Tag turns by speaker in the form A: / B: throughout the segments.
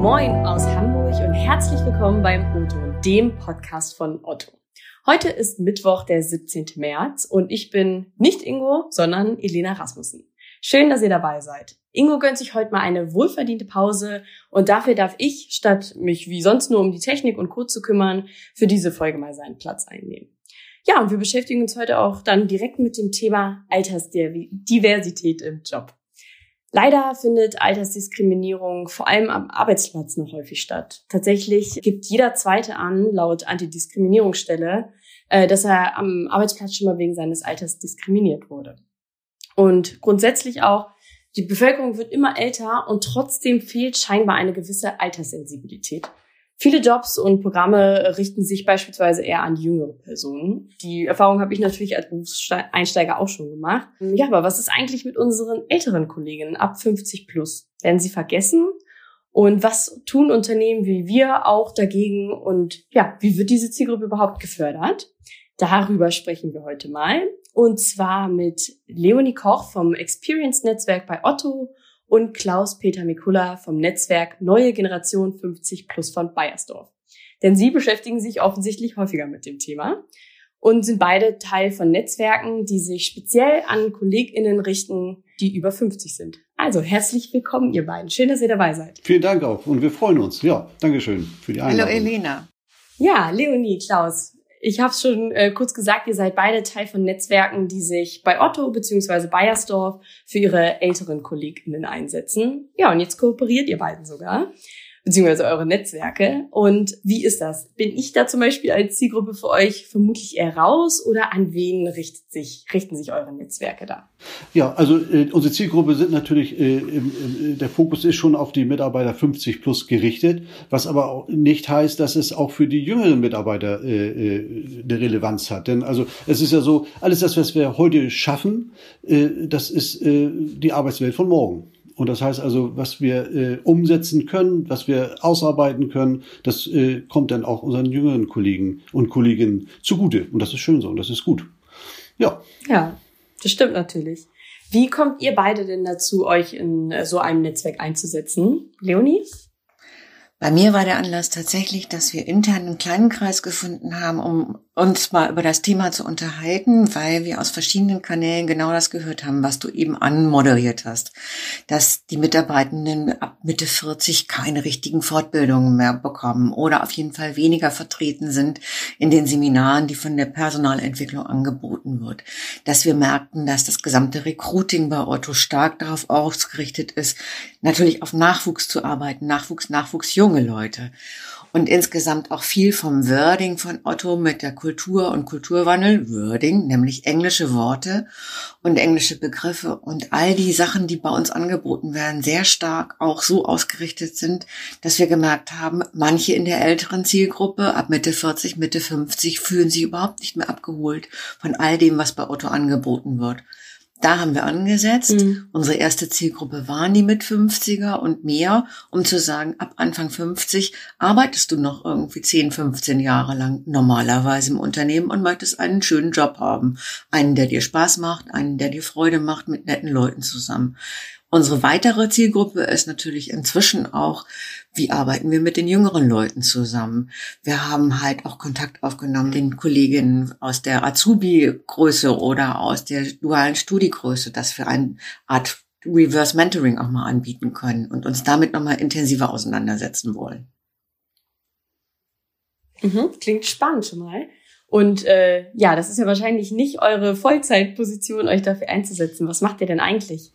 A: Moin aus Hamburg und herzlich willkommen beim Otto, dem Podcast von Otto. Heute ist Mittwoch, der 17. März und ich bin nicht Ingo, sondern Elena Rasmussen. Schön, dass ihr dabei seid. Ingo gönnt sich heute mal eine wohlverdiente Pause und dafür darf ich, statt mich wie sonst nur um die Technik und Co. zu kümmern, für diese Folge mal seinen Platz einnehmen. Ja, und wir beschäftigen uns heute auch dann direkt mit dem Thema Altersdiversität im Job. Leider findet Altersdiskriminierung vor allem am Arbeitsplatz noch häufig statt. Tatsächlich gibt jeder Zweite an, laut Antidiskriminierungsstelle, äh, dass er am Arbeitsplatz schon mal wegen seines Alters diskriminiert wurde. Und grundsätzlich auch, die Bevölkerung wird immer älter und trotzdem fehlt scheinbar eine gewisse Alterssensibilität. Viele Jobs und Programme richten sich beispielsweise eher an jüngere Personen. Die Erfahrung habe ich natürlich als Berufseinsteiger auch schon gemacht. Ja, aber was ist eigentlich mit unseren älteren Kolleginnen ab 50 plus? Werden sie vergessen? Und was tun Unternehmen wie wir auch dagegen? Und ja, wie wird diese Zielgruppe überhaupt gefördert? Darüber sprechen wir heute mal. Und zwar mit Leonie Koch vom Experience Netzwerk bei Otto und Klaus-Peter Mikula vom Netzwerk Neue Generation 50 Plus von Bayersdorf. Denn sie beschäftigen sich offensichtlich häufiger mit dem Thema und sind beide Teil von Netzwerken, die sich speziell an KollegInnen richten, die über 50 sind. Also herzlich willkommen, ihr beiden. Schön, dass ihr dabei seid.
B: Vielen Dank auch und wir freuen uns. Ja, Dankeschön für die Einladung.
C: Hallo Elena.
A: Ja, Leonie, Klaus, ich habe es schon äh, kurz gesagt, ihr seid beide Teil von Netzwerken, die sich bei Otto bzw. Bayersdorf für ihre älteren KollegInnen einsetzen. Ja, und jetzt kooperiert ihr beiden sogar beziehungsweise eure Netzwerke. Und wie ist das? Bin ich da zum Beispiel als Zielgruppe für euch vermutlich eher raus oder an wen richtet sich, richten sich eure Netzwerke da?
B: Ja, also äh, unsere Zielgruppe sind natürlich, äh, im, im, der Fokus ist schon auf die Mitarbeiter 50 plus gerichtet, was aber auch nicht heißt, dass es auch für die jüngeren Mitarbeiter äh, äh, eine Relevanz hat. Denn also es ist ja so, alles das, was wir heute schaffen, äh, das ist äh, die Arbeitswelt von morgen. Und das heißt also, was wir äh, umsetzen können, was wir ausarbeiten können, das äh, kommt dann auch unseren jüngeren Kollegen und Kolleginnen zugute. Und das ist schön so und das ist gut. Ja.
A: Ja, das stimmt natürlich. Wie kommt ihr beide denn dazu, euch in äh, so einem Netzwerk einzusetzen? Leonie?
C: Bei mir war der Anlass tatsächlich, dass wir intern einen kleinen Kreis gefunden haben, um uns mal über das Thema zu unterhalten, weil wir aus verschiedenen Kanälen genau das gehört haben, was du eben anmoderiert hast, dass die Mitarbeitenden ab Mitte 40 keine richtigen Fortbildungen mehr bekommen oder auf jeden Fall weniger vertreten sind in den Seminaren, die von der Personalentwicklung angeboten wird. Dass wir merkten, dass das gesamte Recruiting bei Otto stark darauf ausgerichtet ist, natürlich auf Nachwuchs zu arbeiten, Nachwuchs, Nachwuchs, junge Leute und insgesamt auch viel vom Wording von Otto mit der Kultur und Kulturwandel, Wording, nämlich englische Worte und englische Begriffe und all die Sachen, die bei uns angeboten werden, sehr stark auch so ausgerichtet sind, dass wir gemerkt haben, manche in der älteren Zielgruppe ab Mitte 40, Mitte 50 fühlen sich überhaupt nicht mehr abgeholt von all dem, was bei Otto angeboten wird. Da haben wir angesetzt. Mhm. Unsere erste Zielgruppe waren die mit 50er und mehr, um zu sagen, ab Anfang 50 arbeitest du noch irgendwie 10, 15 Jahre lang normalerweise im Unternehmen und möchtest einen schönen Job haben. Einen, der dir Spaß macht, einen, der dir Freude macht, mit netten Leuten zusammen. Unsere weitere Zielgruppe ist natürlich inzwischen auch, wie arbeiten wir mit den jüngeren Leuten zusammen? Wir haben halt auch Kontakt aufgenommen den Kolleginnen aus der Azubi-Größe oder aus der dualen Studiegröße, dass wir eine Art Reverse Mentoring auch mal anbieten können und uns damit nochmal intensiver auseinandersetzen wollen.
A: Mhm, klingt spannend schon mal. Und äh, ja, das ist ja wahrscheinlich nicht eure Vollzeitposition, euch dafür einzusetzen. Was macht ihr denn eigentlich?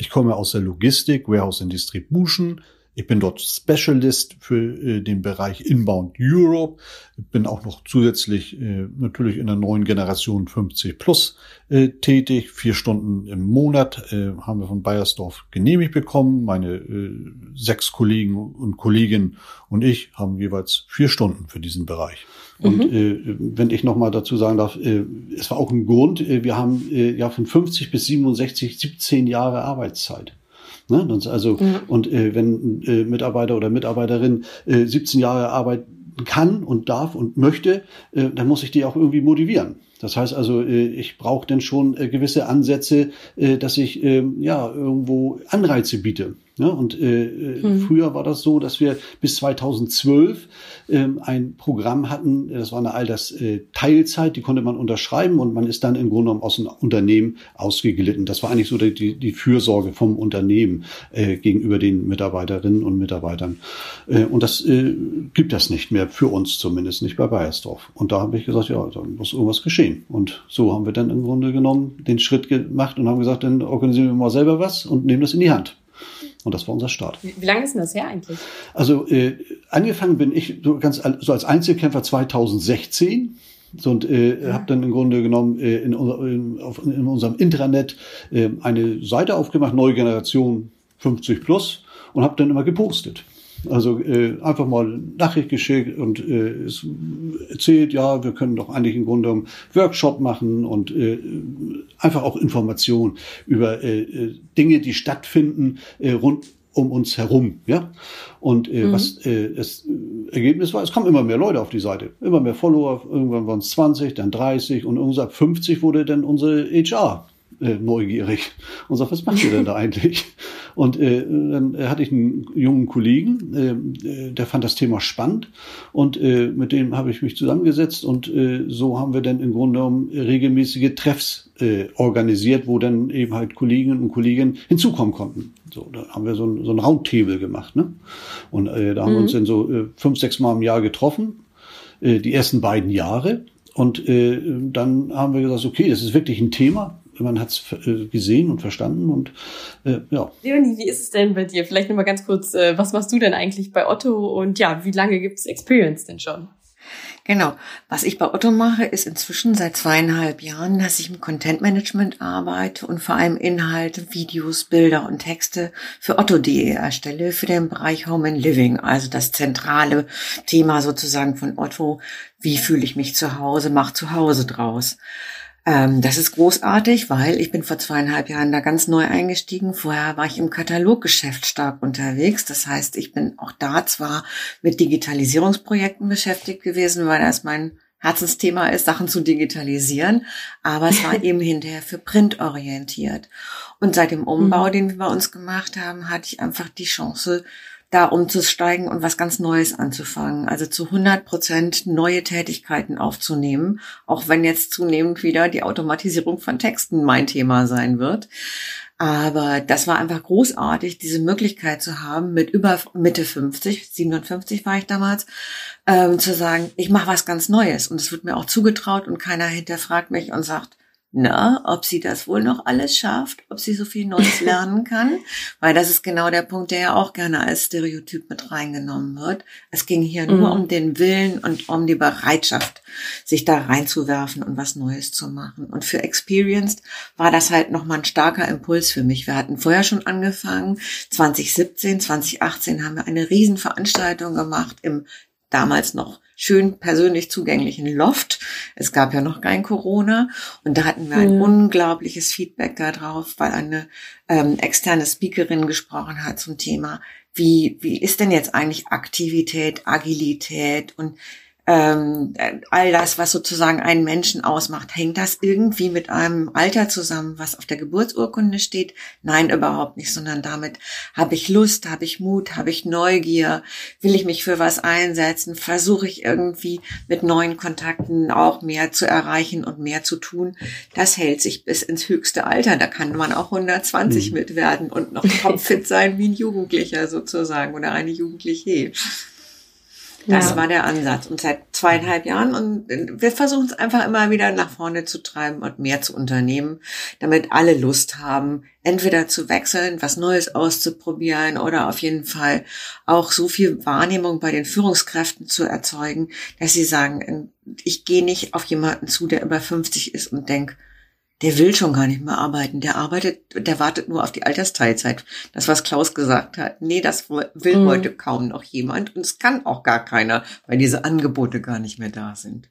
B: Ich komme aus der Logistik, Warehouse and Distribution. Ich bin dort Specialist für äh, den Bereich Inbound Europe. Ich bin auch noch zusätzlich äh, natürlich in der neuen Generation 50 plus äh, tätig. Vier Stunden im Monat äh, haben wir von Bayersdorf genehmigt bekommen. Meine äh, sechs Kollegen und Kolleginnen und ich haben jeweils vier Stunden für diesen Bereich. Und mhm. äh, wenn ich nochmal dazu sagen darf, äh, es war auch ein Grund, äh, wir haben äh, ja von 50 bis 67, 17 Jahre Arbeitszeit. Ne? Also, mhm. Und äh, wenn äh, Mitarbeiter oder Mitarbeiterin äh, 17 Jahre arbeiten kann und darf und möchte, äh, dann muss ich die auch irgendwie motivieren. Das heißt also, äh, ich brauche dann schon äh, gewisse Ansätze, äh, dass ich ähm, ja irgendwo Anreize biete. Ja, und äh, hm. früher war das so, dass wir bis 2012 ähm, ein Programm hatten, das war eine Altersteilzeit, die konnte man unterschreiben und man ist dann im Grunde genommen aus dem Unternehmen ausgeglitten. Das war eigentlich so die, die Fürsorge vom Unternehmen äh, gegenüber den Mitarbeiterinnen und Mitarbeitern. Äh, und das äh, gibt das nicht mehr, für uns zumindest nicht bei Bayersdorf. Und da habe ich gesagt, ja, da muss irgendwas geschehen. Und so haben wir dann im Grunde genommen den Schritt gemacht und haben gesagt, dann organisieren wir mal selber was und nehmen das in die Hand. Und das war unser Start.
A: Wie, wie lange ist denn das her eigentlich?
B: Also äh, angefangen bin ich so ganz so als Einzelkämpfer 2016 so, und äh, ja. habe dann im Grunde genommen äh, in, in, auf, in unserem Intranet äh, eine Seite aufgemacht, neue Generation 50 plus und habe dann immer gepostet. Also äh, einfach mal Nachricht geschickt und äh, es erzählt, ja, wir können doch eigentlich im Grunde genommen Workshop machen und äh, einfach auch Informationen über äh, äh, Dinge, die stattfinden äh, rund um uns herum, ja. Und äh, mhm. was äh, das Ergebnis war, es kamen immer mehr Leute auf die Seite, immer mehr Follower. Irgendwann waren es 20, dann 30 und irgendwann ab 50 wurde dann unsere HR äh, neugierig und sagt, was macht ihr denn da eigentlich? Und äh, dann hatte ich einen jungen Kollegen, äh, der fand das Thema spannend und äh, mit dem habe ich mich zusammengesetzt und äh, so haben wir dann im Grunde genommen regelmäßige Treffs äh, organisiert, wo dann eben halt Kolleginnen und Kollegen hinzukommen konnten. So, da haben wir so ein, so ein Roundtable gemacht, ne? Und äh, da haben mhm. wir uns dann so äh, fünf, sechs Mal im Jahr getroffen, äh, die ersten beiden Jahre. Und äh, dann haben wir gesagt, okay, das ist wirklich ein Thema man hat es äh, gesehen und verstanden und äh, ja.
A: Leonie, wie ist es denn bei dir? Vielleicht nochmal ganz kurz, äh, was machst du denn eigentlich bei Otto und ja, wie lange gibt's Experience denn schon?
C: Genau. Was ich bei Otto mache, ist inzwischen seit zweieinhalb Jahren, dass ich im Content Management arbeite und vor allem Inhalte, Videos, Bilder und Texte für Otto.de erstelle, für den Bereich Home and Living, also das zentrale Thema sozusagen von Otto. Wie fühle ich mich zu Hause? Mach zu Hause draus. Ähm, das ist großartig, weil ich bin vor zweieinhalb Jahren da ganz neu eingestiegen. Vorher war ich im Kataloggeschäft stark unterwegs. Das heißt, ich bin auch da zwar mit Digitalisierungsprojekten beschäftigt gewesen, weil das mein Herzensthema ist, Sachen zu digitalisieren, aber es war eben hinterher für Print orientiert. Und seit dem Umbau, mhm. den wir bei uns gemacht haben, hatte ich einfach die Chance, da umzusteigen und was ganz Neues anzufangen. Also zu 100 Prozent neue Tätigkeiten aufzunehmen, auch wenn jetzt zunehmend wieder die Automatisierung von Texten mein Thema sein wird. Aber das war einfach großartig, diese Möglichkeit zu haben, mit über Mitte 50, 57 war ich damals, ähm, zu sagen, ich mache was ganz Neues. Und es wird mir auch zugetraut und keiner hinterfragt mich und sagt, na, ob sie das wohl noch alles schafft, ob sie so viel Neues lernen kann, weil das ist genau der Punkt, der ja auch gerne als Stereotyp mit reingenommen wird. Es ging hier mhm. nur um den Willen und um die Bereitschaft, sich da reinzuwerfen und was Neues zu machen. Und für Experienced war das halt nochmal ein starker Impuls für mich. Wir hatten vorher schon angefangen, 2017, 2018 haben wir eine Riesenveranstaltung gemacht im damals noch schön persönlich zugänglichen Loft. Es gab ja noch kein Corona und da hatten wir ein ja. unglaubliches Feedback darauf, weil eine ähm, externe Speakerin gesprochen hat zum Thema, wie, wie ist denn jetzt eigentlich Aktivität, Agilität und ähm, all das, was sozusagen einen Menschen ausmacht, hängt das irgendwie mit einem Alter zusammen, was auf der Geburtsurkunde steht? Nein, überhaupt nicht, sondern damit habe ich Lust, habe ich Mut, habe ich Neugier, will ich mich für was einsetzen, versuche ich irgendwie mit neuen Kontakten auch mehr zu erreichen und mehr zu tun. Das hält sich bis ins höchste Alter. Da kann man auch 120 mhm. mit werden und noch topfit sein wie ein Jugendlicher sozusagen oder eine Jugendliche. Das ja. war der Ansatz. Und seit zweieinhalb Jahren und wir versuchen es einfach immer wieder nach vorne zu treiben und mehr zu unternehmen, damit alle Lust haben, entweder zu wechseln, was Neues auszuprobieren oder auf jeden Fall auch so viel Wahrnehmung bei den Führungskräften zu erzeugen, dass sie sagen, ich gehe nicht auf jemanden zu, der über 50 ist und denkt, der will schon gar nicht mehr arbeiten. Der arbeitet, der wartet nur auf die Altersteilzeit. Das, was Klaus gesagt hat. Nee, das will mhm. heute kaum noch jemand. Und es kann auch gar keiner, weil diese Angebote gar nicht mehr da sind.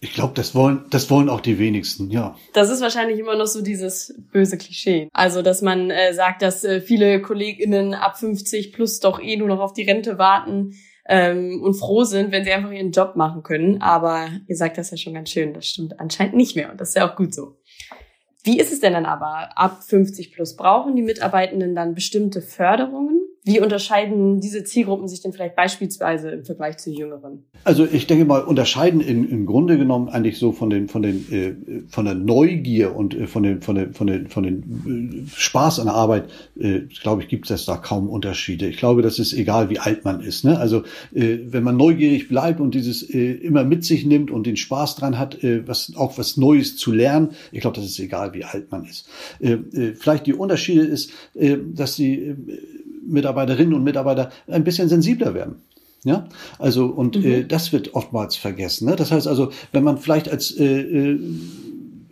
B: Ich glaube, das wollen, das wollen auch die wenigsten, ja.
A: Das ist wahrscheinlich immer noch so dieses böse Klischee. Also, dass man äh, sagt, dass äh, viele KollegInnen ab 50 plus doch eh nur noch auf die Rente warten ähm, und froh sind, wenn sie einfach ihren Job machen können. Aber ihr sagt das ja schon ganz schön, das stimmt anscheinend nicht mehr und das ist ja auch gut so. Wie ist es denn dann aber ab 50 plus? Brauchen die Mitarbeitenden dann bestimmte Förderungen? Wie unterscheiden diese Zielgruppen sich denn vielleicht beispielsweise im Vergleich zu Jüngeren?
B: Also ich denke mal, unterscheiden in, im Grunde genommen eigentlich so von den von den äh, von der Neugier und äh, von den von den von den von den äh, Spaß an der Arbeit, äh, glaube ich, gibt es da kaum Unterschiede. Ich glaube, das ist egal, wie alt man ist. Ne? Also äh, wenn man neugierig bleibt und dieses äh, immer mit sich nimmt und den Spaß dran hat, was auch was Neues zu lernen, ich glaube, das ist egal, wie alt man ist. Vielleicht die Unterschiede ist, dass die Mitarbeiterinnen und Mitarbeiter ein bisschen sensibler werden. Ja, also und mhm. äh, das wird oftmals vergessen. Ne? Das heißt also, wenn man vielleicht als äh, äh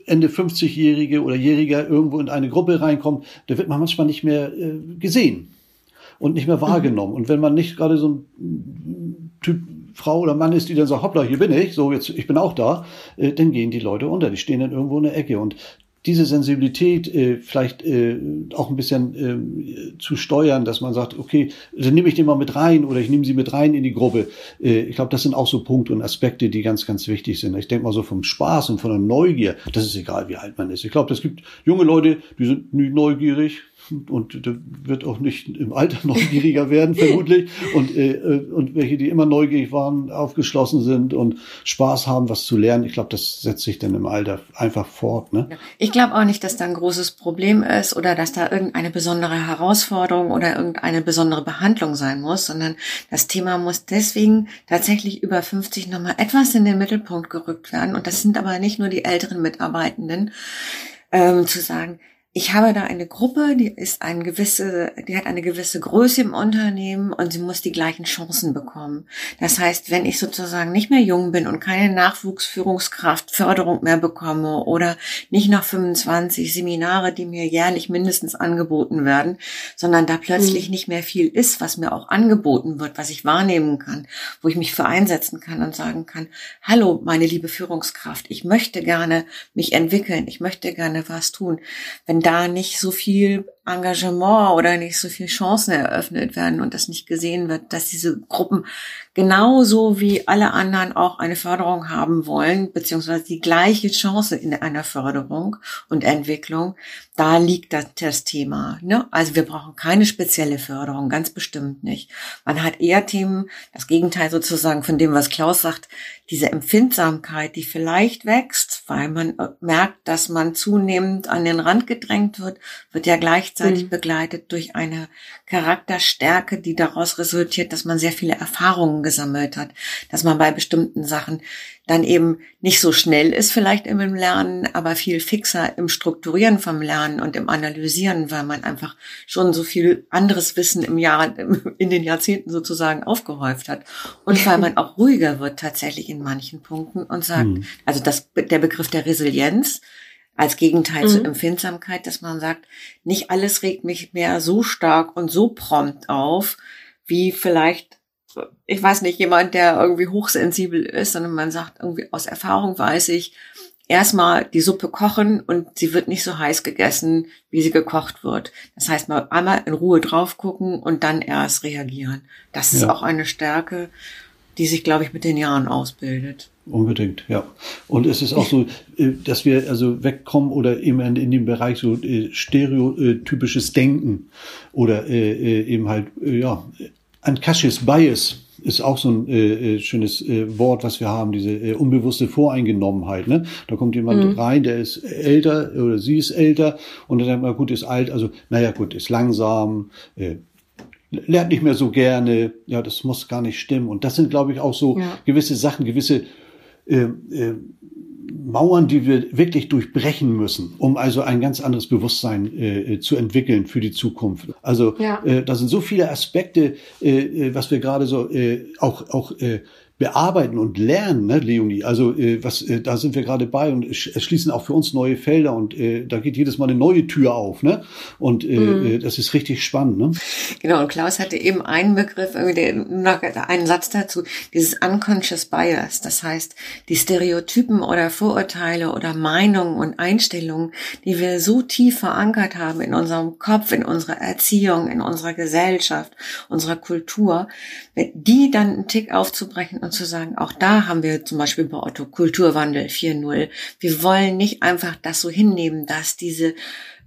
B: Ende 50-Jährige oder Jähriger irgendwo in eine Gruppe reinkommt, da wird man manchmal nicht mehr äh, gesehen und nicht mehr mhm. wahrgenommen. Mhm. Und wenn man nicht gerade so ein Typ Frau oder Mann ist, die dann sagt, hoppla, hier bin ich, so jetzt, ich bin auch da, äh, dann gehen die Leute unter. Die stehen dann irgendwo in der Ecke. Und diese Sensibilität äh, vielleicht äh, auch ein bisschen äh, zu steuern, dass man sagt, okay, dann nehme ich den mal mit rein oder ich nehme sie mit rein in die Gruppe. Äh, ich glaube, das sind auch so Punkte und Aspekte, die ganz, ganz wichtig sind. Ich denke mal so vom Spaß und von der Neugier, das ist egal, wie alt man ist. Ich glaube, es gibt junge Leute, die sind nie neugierig, und der wird auch nicht im Alter neugieriger werden, vermutlich. Und, äh, und welche, die immer neugierig waren, aufgeschlossen sind und Spaß haben, was zu lernen, ich glaube, das setzt sich dann im Alter einfach fort. Ne?
C: Ich glaube auch nicht, dass da ein großes Problem ist oder dass da irgendeine besondere Herausforderung oder irgendeine besondere Behandlung sein muss, sondern das Thema muss deswegen tatsächlich über 50 nochmal etwas in den Mittelpunkt gerückt werden. Und das sind aber nicht nur die älteren Mitarbeitenden, ähm, zu sagen, ich habe da eine Gruppe, die ist eine gewisse, die hat eine gewisse Größe im Unternehmen und sie muss die gleichen Chancen bekommen. Das heißt, wenn ich sozusagen nicht mehr jung bin und keine Nachwuchsführungskraft, Förderung mehr bekomme oder nicht noch 25 Seminare, die mir jährlich mindestens angeboten werden, sondern da plötzlich mhm. nicht mehr viel ist, was mir auch angeboten wird, was ich wahrnehmen kann, wo ich mich für einsetzen kann und sagen kann, hallo, meine liebe Führungskraft, ich möchte gerne mich entwickeln, ich möchte gerne was tun. Wenn da nicht so viel Engagement oder nicht so viel Chancen eröffnet werden und das nicht gesehen wird, dass diese Gruppen genauso wie alle anderen auch eine Förderung haben wollen, beziehungsweise die gleiche Chance in einer Förderung und Entwicklung, da liegt das, das Thema. Ne? Also wir brauchen keine spezielle Förderung, ganz bestimmt nicht. Man hat eher Themen, das Gegenteil sozusagen von dem, was Klaus sagt, diese Empfindsamkeit, die vielleicht wächst, weil man äh, merkt, dass man zunehmend an den Rand gedrängt wird, wird ja gleichzeitig mhm. begleitet durch eine Charakterstärke, die daraus resultiert, dass man sehr viele Erfahrungen gesammelt hat, dass man bei bestimmten Sachen dann eben nicht so schnell ist vielleicht im Lernen, aber viel fixer im Strukturieren vom Lernen und im Analysieren, weil man einfach schon so viel anderes Wissen im Jahr, in den Jahrzehnten sozusagen aufgehäuft hat. Und weil man auch ruhiger wird tatsächlich in manchen Punkten und sagt, mhm. also das, der Begriff der Resilienz, als Gegenteil mhm. zur Empfindsamkeit, dass man sagt, nicht alles regt mich mehr so stark und so prompt auf, wie vielleicht ich weiß nicht, jemand, der irgendwie hochsensibel ist, sondern man sagt irgendwie aus Erfahrung weiß ich, erstmal die Suppe kochen und sie wird nicht so heiß gegessen, wie sie gekocht wird. Das heißt, mal einmal in Ruhe drauf gucken und dann erst reagieren. Das ist ja. auch eine Stärke, die sich, glaube ich, mit den Jahren ausbildet.
B: Unbedingt, ja. Und es ist auch so, äh, dass wir also wegkommen oder eben in dem Bereich so äh, stereotypisches Denken oder äh, eben halt, ja, unconscious bias ist auch so ein äh, schönes äh, Wort, was wir haben, diese äh, unbewusste Voreingenommenheit. Ne? Da kommt jemand mhm. rein, der ist älter oder sie ist älter und dann denkt man, gut, ist alt, also naja gut, ist langsam, äh, lernt nicht mehr so gerne, ja, das muss gar nicht stimmen. Und das sind, glaube ich, auch so ja. gewisse Sachen, gewisse äh, äh, Mauern, die wir wirklich durchbrechen müssen, um also ein ganz anderes Bewusstsein äh, zu entwickeln für die Zukunft. Also ja. äh, da sind so viele Aspekte, äh, äh was wir gerade so äh, auch auch äh, bearbeiten und lernen, ne, Leonie. Also äh, was, äh, da sind wir gerade bei und es schließen auch für uns neue Felder und äh, da geht jedes Mal eine neue Tür auf, ne? Und äh, mhm. Äh, das ist richtig spannend, ne?
C: Genau. Und Klaus hatte eben einen Begriff, irgendwie noch einen Satz dazu, dieses unconscious bias. Das heißt, die Stereotypen oder Vorurteile oder Meinungen und Einstellungen, die wir so tief verankert haben in unserem Kopf, in unserer Erziehung, in unserer Gesellschaft, unserer Kultur, die dann einen Tick aufzubrechen und zu sagen, auch da haben wir zum Beispiel bei Otto Kulturwandel 4.0. Wir wollen nicht einfach das so hinnehmen, dass diese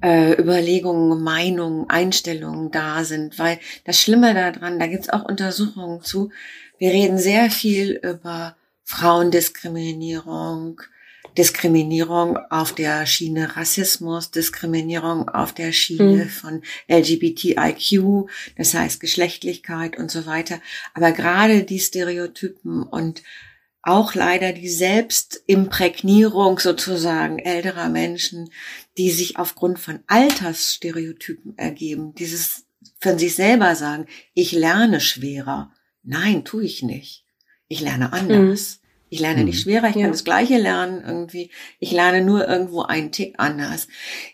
C: äh, Überlegungen, Meinungen, Einstellungen da sind, weil das Schlimme daran, da gibt's auch Untersuchungen zu, wir reden sehr viel über Frauendiskriminierung, Diskriminierung auf der Schiene Rassismus, Diskriminierung auf der Schiene mhm. von LGBTIQ, das heißt Geschlechtlichkeit und so weiter. Aber gerade die Stereotypen und auch leider die Selbstimprägnierung sozusagen älterer Menschen, die sich aufgrund von Altersstereotypen ergeben, dieses von sich selber sagen, ich lerne schwerer. Nein, tue ich nicht. Ich lerne anders. Mhm. Ich lerne nicht mhm. schwerer, ich ja. kann das Gleiche lernen irgendwie. Ich lerne nur irgendwo einen Tick anders.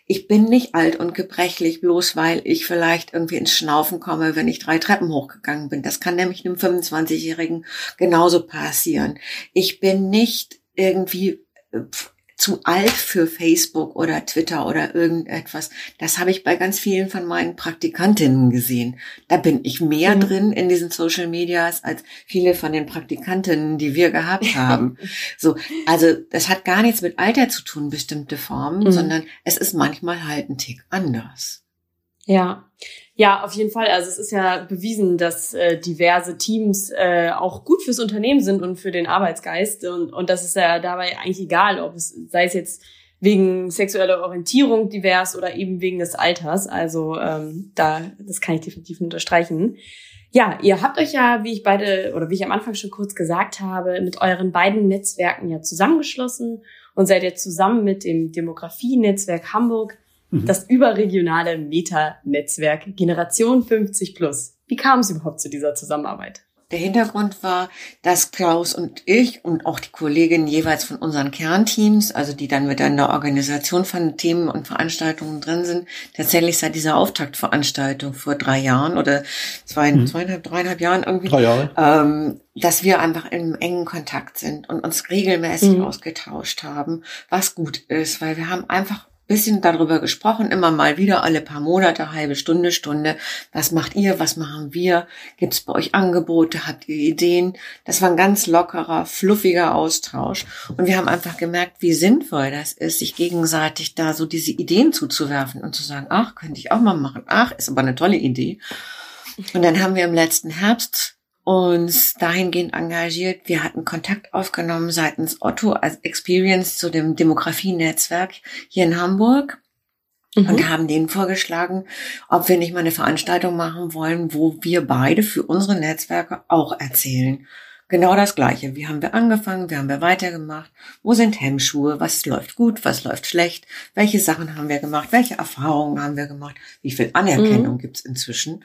C: Ich bin nicht alt und gebrechlich, bloß weil ich vielleicht irgendwie ins Schnaufen komme, wenn ich drei Treppen hochgegangen bin. Das kann nämlich einem 25-Jährigen genauso passieren. Ich bin nicht irgendwie äh, zu alt für Facebook oder Twitter oder irgendetwas. Das habe ich bei ganz vielen von meinen Praktikantinnen gesehen. Da bin ich mehr mhm. drin in diesen Social Medias als viele von den Praktikantinnen, die wir gehabt haben. so, also das hat gar nichts mit Alter zu tun, bestimmte Formen, mhm. sondern es ist manchmal halt ein Tick anders.
A: Ja, ja, auf jeden Fall. Also es ist ja bewiesen, dass äh, diverse Teams äh, auch gut fürs Unternehmen sind und für den Arbeitsgeist. Und, und das ist ja dabei eigentlich egal, ob es sei es jetzt wegen sexueller Orientierung divers oder eben wegen des Alters. Also ähm, da, das kann ich definitiv unterstreichen. Ja, ihr habt euch ja, wie ich beide oder wie ich am Anfang schon kurz gesagt habe, mit euren beiden Netzwerken ja zusammengeschlossen und seid jetzt zusammen mit dem Demografie-Netzwerk Hamburg Mhm. Das überregionale Meta-Netzwerk Generation 50 Plus. Wie kam es überhaupt zu dieser Zusammenarbeit?
C: Der Hintergrund war, dass Klaus und ich und auch die Kolleginnen jeweils von unseren Kernteams, also die dann mit in der Organisation von Themen und Veranstaltungen drin sind, tatsächlich seit dieser Auftaktveranstaltung vor drei Jahren oder zwei, mhm. zweieinhalb, dreieinhalb Jahren irgendwie, drei Jahre. Ähm, dass wir einfach im engen Kontakt sind und uns regelmäßig mhm. ausgetauscht haben, was gut ist, weil wir haben einfach bisschen darüber gesprochen, immer mal wieder, alle paar Monate, halbe Stunde, Stunde. Was macht ihr? Was machen wir? Gibt es bei euch Angebote? Habt ihr Ideen? Das war ein ganz lockerer, fluffiger Austausch. Und wir haben einfach gemerkt, wie sinnvoll das ist, sich gegenseitig da so diese Ideen zuzuwerfen und zu sagen, ach, könnte ich auch mal machen. Ach, ist aber eine tolle Idee. Und dann haben wir im letzten Herbst uns dahingehend engagiert. Wir hatten Kontakt aufgenommen seitens Otto als Experience zu dem Demografie-Netzwerk hier in Hamburg mhm. und haben denen vorgeschlagen, ob wir nicht mal eine Veranstaltung machen wollen, wo wir beide für unsere Netzwerke auch erzählen. Genau das Gleiche. Wie haben wir angefangen? Wie haben wir weitergemacht? Wo sind Hemmschuhe? Was läuft gut? Was läuft schlecht? Welche Sachen haben wir gemacht? Welche Erfahrungen haben wir gemacht? Wie viel Anerkennung mhm. gibt's inzwischen?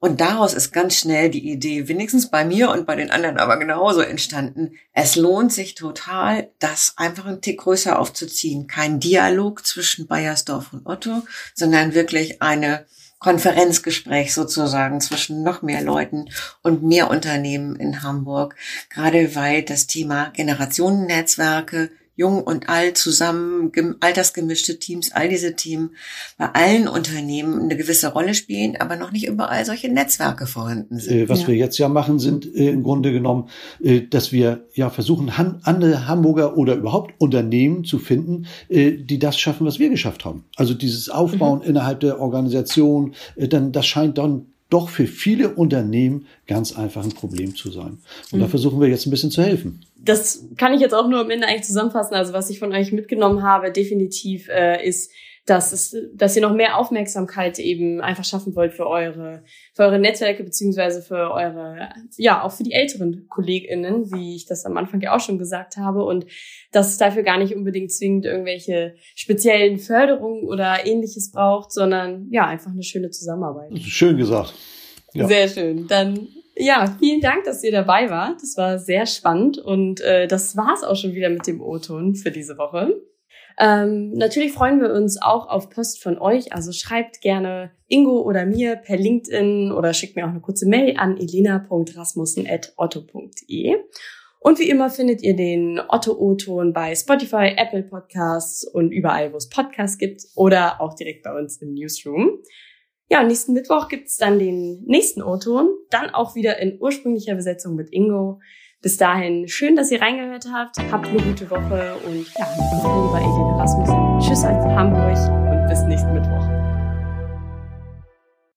C: Und daraus ist ganz schnell die Idee, wenigstens bei mir und bei den anderen aber genauso entstanden. Es lohnt sich total, das einfach einen Tick größer aufzuziehen. Kein Dialog zwischen Bayersdorf und Otto, sondern wirklich eine Konferenzgespräch sozusagen zwischen noch mehr Leuten und mehr Unternehmen in Hamburg. Gerade weil das Thema Generationennetzwerke jung und alt zusammen, altersgemischte Teams, all diese Themen bei allen Unternehmen eine gewisse Rolle spielen, aber noch nicht überall solche Netzwerke vorhanden sind.
B: Äh, was ja. wir jetzt ja machen, sind äh, im Grunde genommen, äh, dass wir ja versuchen, andere Hamburger oder überhaupt Unternehmen zu finden, die das schaffen, was wir geschafft haben. Also dieses Aufbauen mhm. innerhalb der Organisation, dann das scheint dann doch für viele Unternehmen ganz einfach ein Problem zu sein. Und mhm. da versuchen wir jetzt ein bisschen zu helfen
A: das kann ich jetzt auch nur am Ende eigentlich zusammenfassen. Also was ich von euch mitgenommen habe, definitiv äh, ist, dass es, dass ihr noch mehr Aufmerksamkeit eben einfach schaffen wollt für eure, für eure Netzwerke beziehungsweise für eure, ja auch für die älteren KollegInnen, wie ich das am Anfang ja auch schon gesagt habe, und dass es dafür gar nicht unbedingt zwingend irgendwelche speziellen Förderungen oder ähnliches braucht, sondern ja einfach eine schöne Zusammenarbeit.
B: Schön gesagt.
A: Ja. Sehr schön. Dann ja, vielen Dank, dass ihr dabei wart. Das war sehr spannend und äh, das war's auch schon wieder mit dem O-Ton für diese Woche. Ähm, natürlich freuen wir uns auch auf Post von euch. Also schreibt gerne Ingo oder mir per LinkedIn oder schickt mir auch eine kurze Mail an elena.rasmussen.otto.de. Und wie immer findet ihr den Otto O-Ton bei Spotify, Apple Podcasts und überall, wo es Podcasts gibt oder auch direkt bei uns im Newsroom. Ja, nächsten Mittwoch gibt's dann den nächsten O-Ton, dann auch wieder in ursprünglicher Besetzung mit Ingo. Bis dahin, schön, dass ihr reingehört habt. Habt eine gute Woche und ja, lieber Elena Rasmussen. Tschüss aus Hamburg und bis nächsten Mittwoch.